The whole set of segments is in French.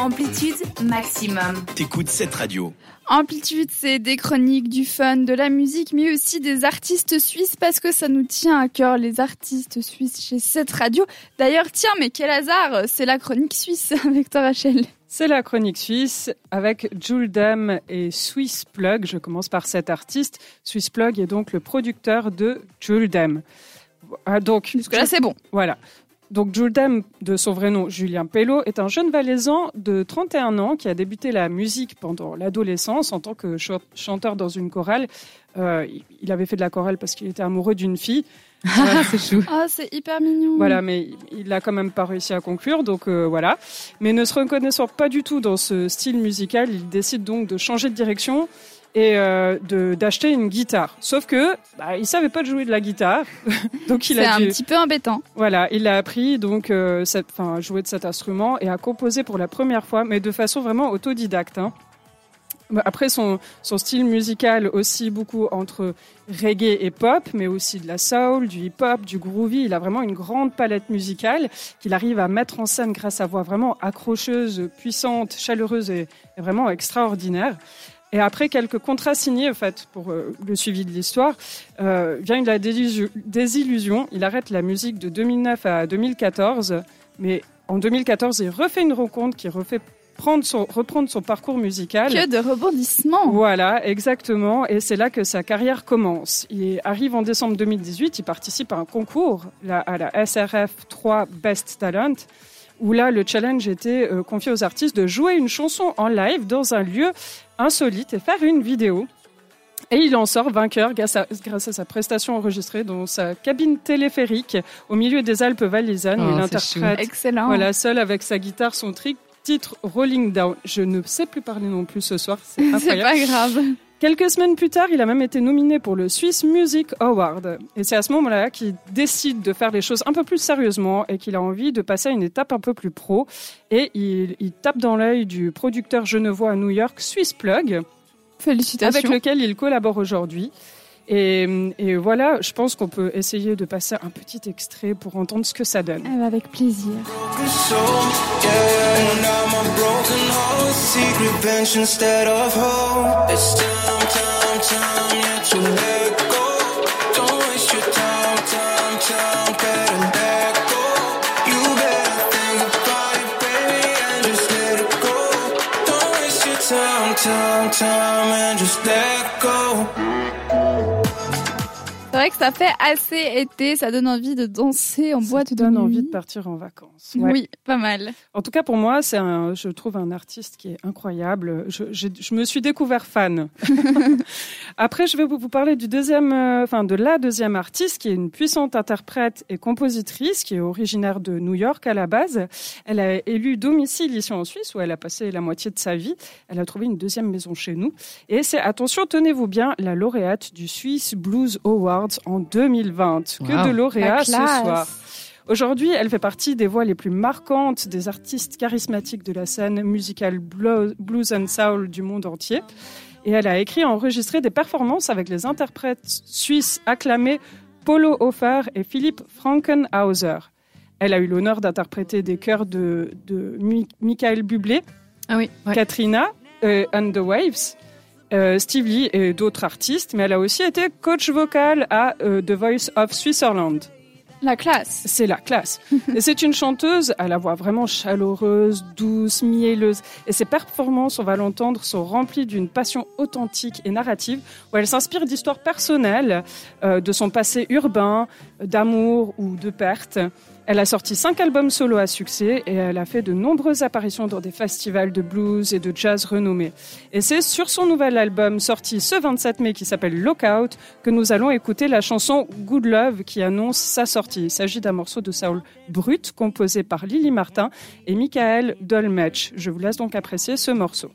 Amplitude maximum. T'écoutes cette radio. Amplitude, c'est des chroniques, du fun, de la musique, mais aussi des artistes suisses parce que ça nous tient à cœur, les artistes suisses chez cette radio. D'ailleurs, tiens, mais quel hasard, c'est la chronique suisse avec toi, Rachel. C'est la chronique suisse avec Jules Dam et Swiss Plug. Je commence par cet artiste. Swiss Plug est donc le producteur de Jules Dam. Ah, donc, Jusque là, c'est bon. Voilà. Donc Jules Dem, de son vrai nom Julien Pello, est un jeune valaisan de 31 ans qui a débuté la musique pendant l'adolescence en tant que chanteur dans une chorale. Euh, il avait fait de la chorale parce qu'il était amoureux d'une fille. Ah, c'est chou. Ah, c'est hyper mignon. Voilà, mais il n'a quand même pas réussi à conclure, donc euh, voilà. Mais ne se reconnaissant pas du tout dans ce style musical, il décide donc de changer de direction et euh, d'acheter une guitare. Sauf que bah, il savait pas jouer de la guitare, donc il a un petit peu embêtant. Voilà, il a appris donc euh, enfin jouer de cet instrument et a composé pour la première fois, mais de façon vraiment autodidacte. Hein. Bah, après son son style musical aussi beaucoup entre reggae et pop, mais aussi de la soul, du hip-hop, du groovy. Il a vraiment une grande palette musicale qu'il arrive à mettre en scène grâce à voix vraiment accrocheuse, puissante, chaleureuse et vraiment extraordinaire. Et après quelques contrats signés, en fait, pour euh, le suivi de l'histoire, euh, vient la désillusion. Il arrête la musique de 2009 à 2014, mais en 2014, il refait une rencontre qui refait prendre son, reprendre son parcours musical. Que de rebondissements Voilà, exactement. Et c'est là que sa carrière commence. Il arrive en décembre 2018, il participe à un concours à la SRF 3 Best Talent où là, le challenge était euh, confié aux artistes de jouer une chanson en live dans un lieu insolite et faire une vidéo. Et il en sort vainqueur grâce à, grâce à sa prestation enregistrée dans sa cabine téléphérique au milieu des Alpes valaisannes. il oh, interprète, Excellent. voilà, seul avec sa guitare, son titre Rolling Down. Je ne sais plus parler non plus ce soir, c'est pas grave. Quelques semaines plus tard, il a même été nominé pour le Swiss Music Award. Et c'est à ce moment-là qu'il décide de faire les choses un peu plus sérieusement et qu'il a envie de passer à une étape un peu plus pro. Et il, il tape dans l'œil du producteur genevois à New York, Swiss Plug. Félicitations. Avec lequel il collabore aujourd'hui. Et, et, voilà, je pense qu'on peut essayer de passer un petit extrait pour entendre ce que ça donne. Ah, avec plaisir. time, time, and just let go. C'est vrai que ça fait assez été, ça donne envie de danser en boîte de donne envie de partir en vacances. Oui, pas mal. En tout cas, pour moi, c'est un, je trouve un artiste qui est incroyable. Je, je, je me suis découvert fan. Après, je vais vous parler du deuxième, euh, enfin de la deuxième artiste qui est une puissante interprète et compositrice qui est originaire de New York à la base. Elle a élu domicile ici en Suisse où elle a passé la moitié de sa vie. Elle a trouvé une deuxième maison chez nous. Et c'est, attention, tenez-vous bien, la lauréate du Swiss Blues Award en 2020. Que de lauréats ce soir. Aujourd'hui, elle fait partie des voix les plus marquantes des artistes charismatiques de la scène musicale blues and soul du monde entier. Et elle a écrit et enregistré des performances avec les interprètes suisses acclamés Polo Hofer et Philippe Frankenhauser. Elle a eu l'honneur d'interpréter des chœurs de, de Michael Bublé, ah oui, Katrina euh, and the Waves, euh, Steve Lee et d'autres artistes, mais elle a aussi été coach vocal à euh, The Voice of Switzerland. La classe. C'est la classe. et c'est une chanteuse à la voix vraiment chaleureuse, douce, mielleuse. Et ses performances, on va l'entendre, sont remplies d'une passion authentique et narrative, où elle s'inspire d'histoires personnelles, euh, de son passé urbain, d'amour ou de perte. Elle a sorti cinq albums solo à succès et elle a fait de nombreuses apparitions dans des festivals de blues et de jazz renommés. Et c'est sur son nouvel album sorti ce 27 mai qui s'appelle Lookout que nous allons écouter la chanson Good Love qui annonce sa sortie. Il s'agit d'un morceau de soul brut composé par Lily Martin et Michael Dolmetsch. Je vous laisse donc apprécier ce morceau.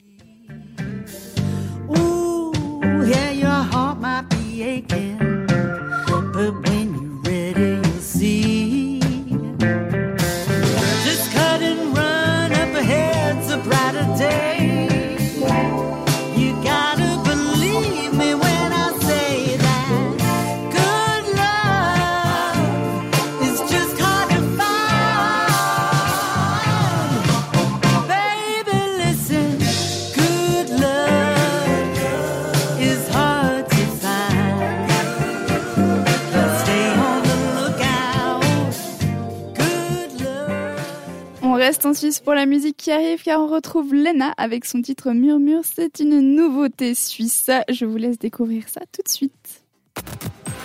Reste en Suisse pour la musique qui arrive car on retrouve Lena avec son titre Murmure. C'est une nouveauté suisse. Je vous laisse découvrir ça tout de suite.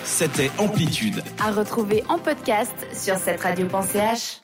C'était Amplitude. À retrouver en podcast sur cette radio.ch.